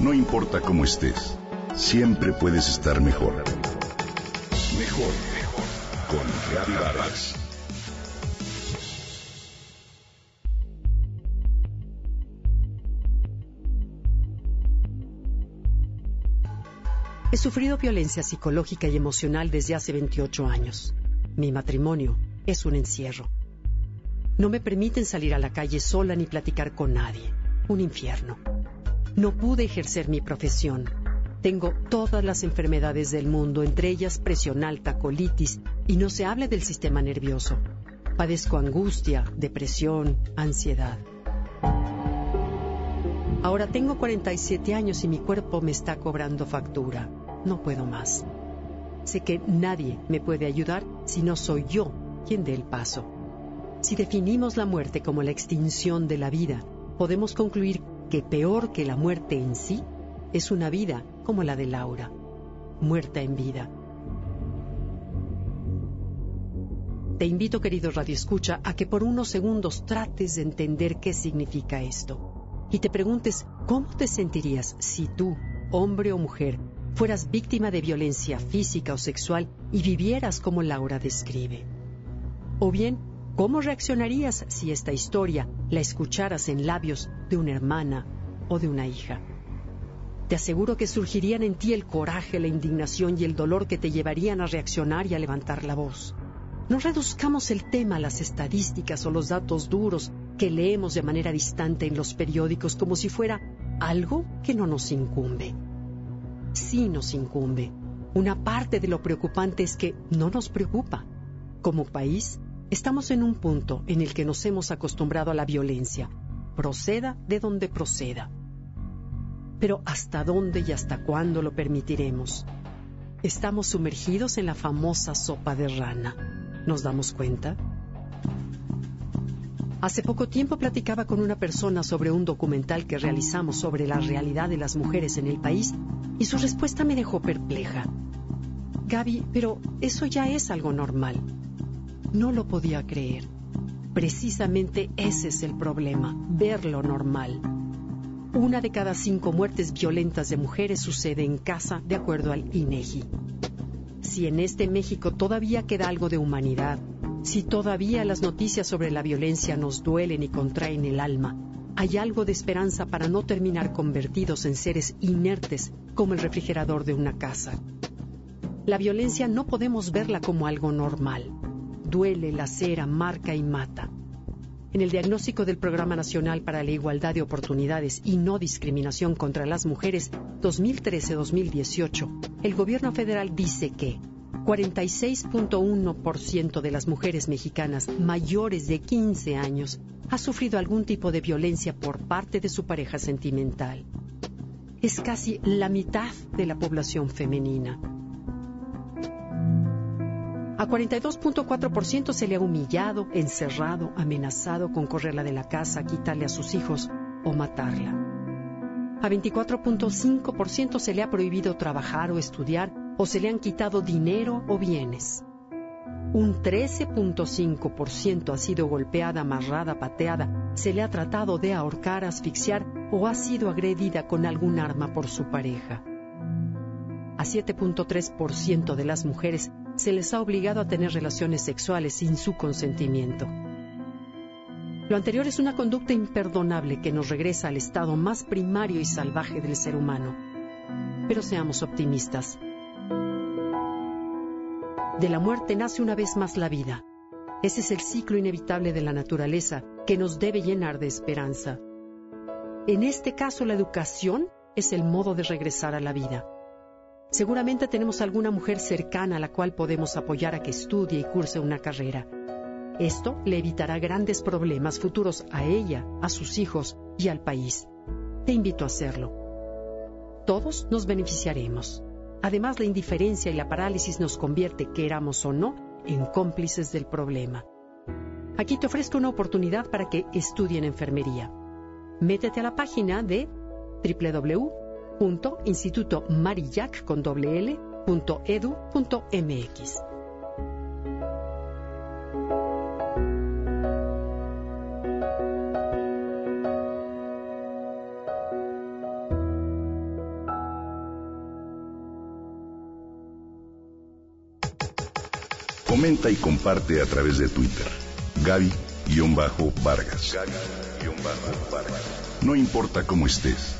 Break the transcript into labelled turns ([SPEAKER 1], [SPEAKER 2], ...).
[SPEAKER 1] No importa cómo estés, siempre puedes estar mejor. Mejor, mejor. Con Reavivadas.
[SPEAKER 2] He sufrido violencia psicológica y emocional desde hace 28 años. Mi matrimonio es un encierro. No me permiten salir a la calle sola ni platicar con nadie. Un infierno. No pude ejercer mi profesión. Tengo todas las enfermedades del mundo, entre ellas presión alta, colitis, y no se habla del sistema nervioso. Padezco angustia, depresión, ansiedad. Ahora tengo 47 años y mi cuerpo me está cobrando factura. No puedo más. Sé que nadie me puede ayudar si no soy yo quien dé el paso. Si definimos la muerte como la extinción de la vida, podemos concluir que peor que la muerte en sí es una vida como la de Laura, muerta en vida. Te invito, querido Radio Escucha, a que por unos segundos trates de entender qué significa esto y te preguntes cómo te sentirías si tú, hombre o mujer, fueras víctima de violencia física o sexual y vivieras como Laura describe. O bien, ¿cómo reaccionarías si esta historia la escucharas en labios de una hermana o de una hija? Te aseguro que surgirían en ti el coraje, la indignación y el dolor que te llevarían a reaccionar y a levantar la voz. No reduzcamos el tema a las estadísticas o los datos duros que leemos de manera distante en los periódicos como si fuera algo que no nos incumbe sí nos incumbe. Una parte de lo preocupante es que no nos preocupa. Como país, estamos en un punto en el que nos hemos acostumbrado a la violencia, proceda de donde proceda. Pero ¿hasta dónde y hasta cuándo lo permitiremos? Estamos sumergidos en la famosa sopa de rana. ¿Nos damos cuenta? Hace poco tiempo platicaba con una persona sobre un documental que realizamos sobre la realidad de las mujeres en el país y su respuesta me dejó perpleja. Gaby, pero eso ya es algo normal. No lo podía creer. Precisamente ese es el problema, verlo normal. Una de cada cinco muertes violentas de mujeres sucede en casa, de acuerdo al INEGI. Si en este México todavía queda algo de humanidad, si todavía las noticias sobre la violencia nos duelen y contraen el alma, hay algo de esperanza para no terminar convertidos en seres inertes como el refrigerador de una casa. La violencia no podemos verla como algo normal. Duele, lacera, marca y mata. En el diagnóstico del Programa Nacional para la Igualdad de Oportunidades y No Discriminación contra las Mujeres 2013-2018, el gobierno federal dice que 46.1% de las mujeres mexicanas mayores de 15 años ha sufrido algún tipo de violencia por parte de su pareja sentimental. Es casi la mitad de la población femenina. A 42.4% se le ha humillado, encerrado, amenazado con correrla de la casa, quitarle a sus hijos o matarla. A 24.5% se le ha prohibido trabajar o estudiar o se le han quitado dinero o bienes. Un 13.5% ha sido golpeada, amarrada, pateada, se le ha tratado de ahorcar, asfixiar o ha sido agredida con algún arma por su pareja. A 7.3% de las mujeres se les ha obligado a tener relaciones sexuales sin su consentimiento. Lo anterior es una conducta imperdonable que nos regresa al estado más primario y salvaje del ser humano. Pero seamos optimistas. De la muerte nace una vez más la vida. Ese es el ciclo inevitable de la naturaleza que nos debe llenar de esperanza. En este caso, la educación es el modo de regresar a la vida. Seguramente tenemos alguna mujer cercana a la cual podemos apoyar a que estudie y curse una carrera. Esto le evitará grandes problemas futuros a ella, a sus hijos y al país. Te invito a hacerlo. Todos nos beneficiaremos. Además, la indiferencia y la parálisis nos convierte, queramos o no, en cómplices del problema. Aquí te ofrezco una oportunidad para que estudien enfermería. Métete a la página de www.institutomarillac con doble L, punto edu, punto MX.
[SPEAKER 1] Comenta y comparte a través de Twitter. Gaby-Vargas. vargas No importa cómo estés